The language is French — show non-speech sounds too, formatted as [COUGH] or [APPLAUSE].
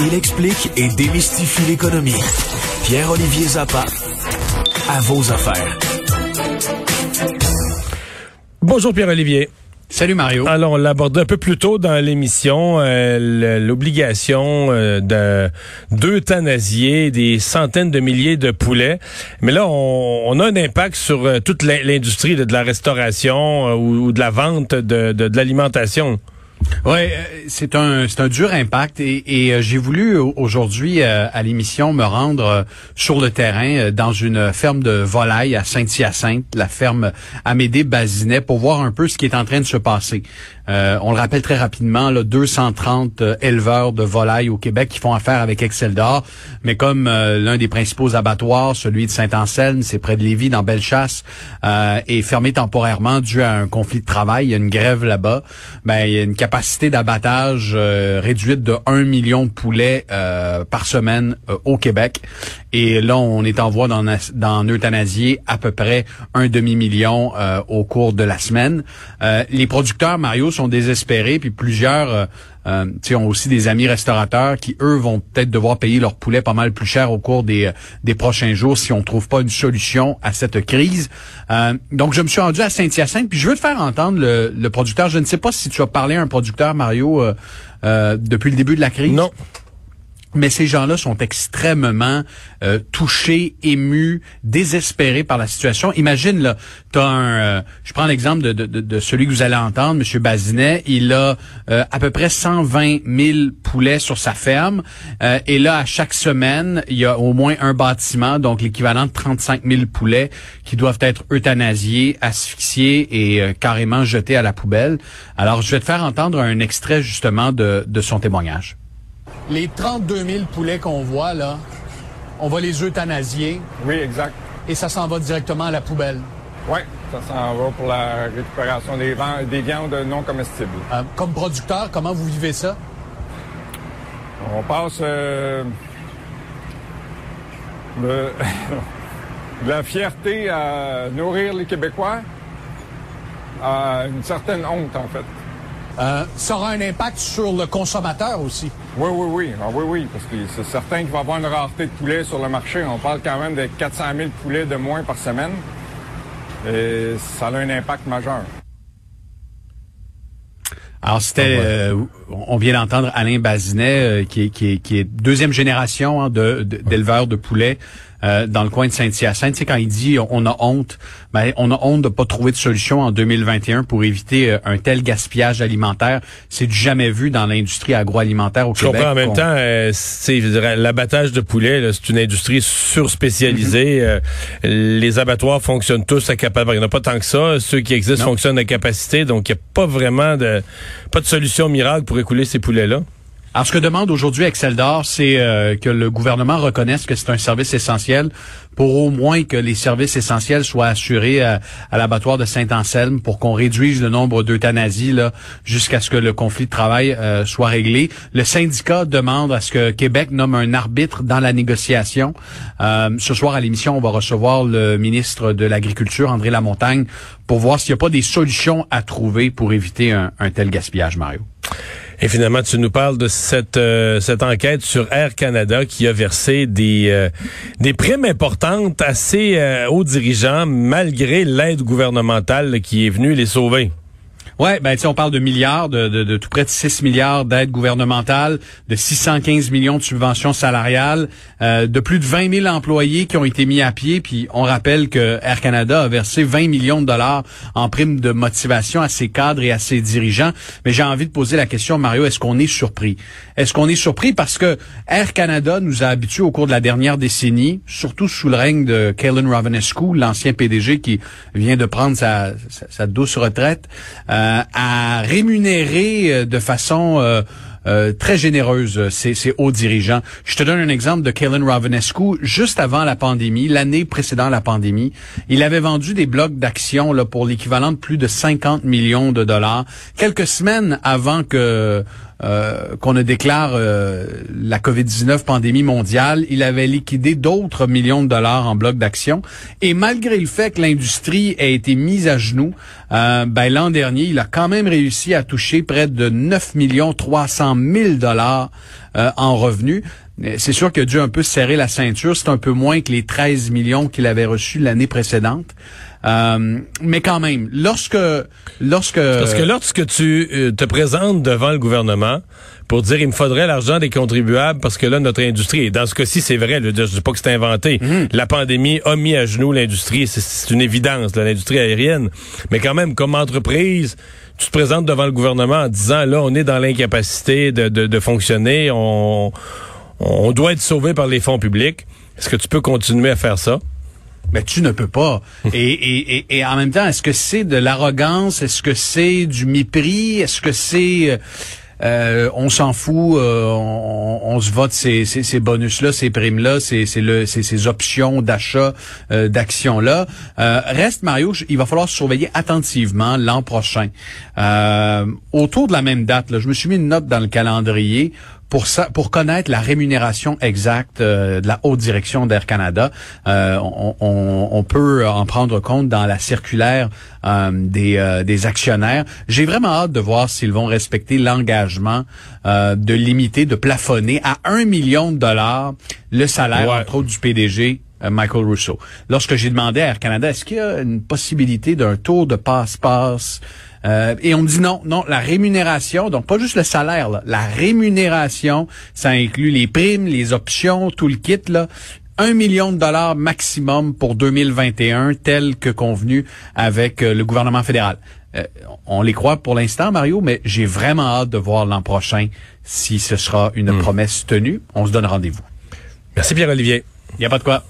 Il explique et démystifie l'économie. Pierre-Olivier Zappa, à vos affaires. Bonjour Pierre-Olivier. Salut Mario. Alors, on l'abordait un peu plus tôt dans l'émission, euh, l'obligation euh, de d'euthanasier des centaines de milliers de poulets. Mais là, on, a un impact sur euh, toute l'industrie de, la restauration ou, de la vente de, de l'alimentation. Oui, euh, c'est un un dur impact et, et euh, j'ai voulu aujourd'hui euh, à l'émission me rendre sur le terrain dans une ferme de volailles à Saint-Hyacinthe, la ferme Amédée Bazinet, pour voir un peu ce qui est en train de se passer. On le rappelle très rapidement, là, 230 éleveurs de volailles au Québec qui font affaire avec Excel d'Or, mais comme l'un des principaux abattoirs, celui de Saint-Anselme, c'est près de Lévis, dans Bellechasse, est fermé temporairement dû à un conflit de travail, il y a une grève là-bas, ben il y a une capacité d'abattage euh, réduite de 1 million de poulets euh, par semaine euh, au Québec. Et là, on est en voie d'en, euthanasier à peu près un demi-million au cours de la semaine. les producteurs, Mario, sont désespérés, puis plusieurs euh, ont aussi des amis restaurateurs qui, eux, vont peut-être devoir payer leur poulet pas mal plus cher au cours des, des prochains jours si on trouve pas une solution à cette crise. Euh, donc, je me suis rendu à Saint-Hyacinthe, puis je veux te faire entendre le, le, producteur. Je ne sais pas si tu as parlé à un producteur, Mario, euh, euh depuis le début de la crise. Non. Mais ces gens-là sont extrêmement euh, touchés, émus, désespérés par la situation. Imagine là, as un, euh, je prends l'exemple de, celui que vous allez entendre, Monsieur Bazinet. Il a euh, à peu près 120 000 poulets sur sa ferme, et là à chaque semaine, il y a au moins un bâtiment, donc l'équivalent de 35 000 poulets qui doivent être euthanasiés, asphyxiés et carrément jetés à la poubelle. Alors je vais te faire entendre un extrait justement de son témoignage les 32 000 poulets qu'on voit, là, on va les euthanasier. Oui, exact. Et ça s'en va directement à la poubelle. Oui, ça s'en va pour la récupération des, des viandes non comestibles. Euh, comme producteur, comment vous vivez ça? On passe euh, de, [LAUGHS] de, la fierté à nourrir les Québécois à une certaine honte, en fait. Euh, ça aura un impact sur le consommateur aussi. Oui, oui, oui. Ah, oui, oui, parce que c'est certain qu'il va y avoir une rareté de poulets sur le marché. On parle quand même de 400 000 poulets de moins par semaine. Et ça a un impact majeur. Alors c'était, euh, on vient d'entendre Alain Bazinet, euh, qui, est, qui, qui, est, deuxième génération hein, de, d'éleveurs de poulets euh, dans le coin de Saint-Hyacinthe. Tu sais, quand il dit on a honte, ben, on a honte de pas trouver de solution en 2021 pour éviter un tel gaspillage alimentaire. C'est du jamais vu dans l'industrie agroalimentaire au Je Québec. Comprends, en même temps, c'est l'abattage de poulet, c'est une industrie surspécialisée. Mm les abattoirs fonctionnent tous à capacité. Il n'y en a pas tant que ça. Ceux qui existent fonctionnent à capacité, donc il n'y a pas vraiment de pas de solution miracle pour écouler ces poulets-là? Alors, ce que demande aujourd'hui Excel d'Or, c'est euh, que le gouvernement reconnaisse que c'est un service essentiel pour au moins que les services essentiels soient assurés à, l'abattoir de Saint-Anselme pour qu'on réduise le nombre d'euthanasies jusqu'à ce que le conflit de travail euh, soit réglé. Le syndicat demande à ce que Québec nomme un arbitre dans la négociation. Euh, ce soir à l'émission, on va recevoir le ministre de l'Agriculture, André Lamontagne, pour voir s'il n'y a pas des solutions à trouver pour éviter un, un tel gaspillage, Mario. Et finalement, tu nous parles de cette euh, cette enquête sur Air Canada qui a versé des euh, des primes importantes ses euh, hauts dirigeants malgré l'aide gouvernementale qui est venue les sauver. Ouais, ben on parle de milliards, de, de, de, tout près de 6 milliards d'aides gouvernementales, de 615 millions de subventions salariales, euh, de plus de 20 000 employés qui ont été mis à pied. Puis on rappelle que Air Canada a versé 20 millions de dollars en prime de motivation à ses cadres et à ses dirigeants. Mais j'ai envie de poser la question, Mario, est-ce qu'on est surpris? Est-ce qu'on est surpris parce que Air Canada nous a habitués au cours de la dernière décennie, surtout sous le règne de Kalen Ravenescu, l'ancien PDG qui vient de prendre sa, sa, douce retraite. Euh, à rémunérer euh, de façon euh, très généreuse ces, ces, hauts dirigeants. Je te donne un exemple de Kellen Ravenescu. Juste avant la pandémie, l'année précédant la pandémie, il avait vendu des blocs d'actions pour l'équivalent de plus de 50 millions de dollars. Quelques semaines avant que euh, qu'on ne déclare euh, la COVID-19 pandémie mondiale, il avait liquidé d'autres millions de dollars en bloc d'action. Et malgré le fait que l'industrie a été mise à genoux, euh, ben, l'an dernier, il a quand même réussi à toucher près de 9 millions 300 000 dollars en revenus. C'est sûr qu'il a dû un peu serrer la ceinture. C'est un peu moins que les 13 millions qu'il avait reçus l'année précédente. Euh, mais quand même, lorsque lorsque parce que lorsque tu euh, te présentes devant le gouvernement pour dire il me faudrait l'argent des contribuables parce que là notre industrie et dans ce cas-ci c'est vrai, je, ne dis pas que c'est inventé. Mhm. La pandémie a mis à genoux l'industrie, c'est une évidence, l'industrie aérienne. Mais quand même comme entreprise, tu te présentes devant le gouvernement en disant là on est dans l'incapacité de, de, de fonctionner, on on doit être sauvé par les fonds publics. Est-ce que tu peux continuer à faire ça? Mais tu ne peux pas. [LAUGHS] et, et, et, en même temps, est-ce que c'est de l'arrogance? Est-ce que c'est du mépris? Est-ce que c'est... Euh, euh on s'en fout, euh, on, se vote ces, ces, bonus-là, ces primes-là, ces, ces, ces options d'achat euh, d'actions-là. reste, Mario, il va falloir surveiller attentivement l'an prochain. autour de la même date, là, je me suis mis une note dans le calendrier pour ça, pour connaître la rémunération exacte euh, de la haute direction d'Air Canada, euh, on, on, on, peut en prendre compte dans la circulaire euh, des, des actionnaires. J'ai vraiment hâte de voir s'ils vont respecter l'engagement de limiter, de plafonner à un million de dollars le salaire entre autres du PDG Michael Russo. Lorsque j'ai demandé à Air Canada, est-ce qu'il y a une possibilité d'un tour de passe-passe euh, et on dit non, non, la rémunération, donc pas juste le salaire, la rémunération, ça inclut les primes, les options, tout le kit, là. Un million de dollars maximum pour 2021, tel que convenu avec euh, le gouvernement fédéral. Euh, on les croit pour l'instant, Mario, mais j'ai vraiment hâte de voir l'an prochain si ce sera une hmm. promesse tenue. On se donne rendez-vous. Merci Pierre-Olivier. Il n'y a pas de quoi.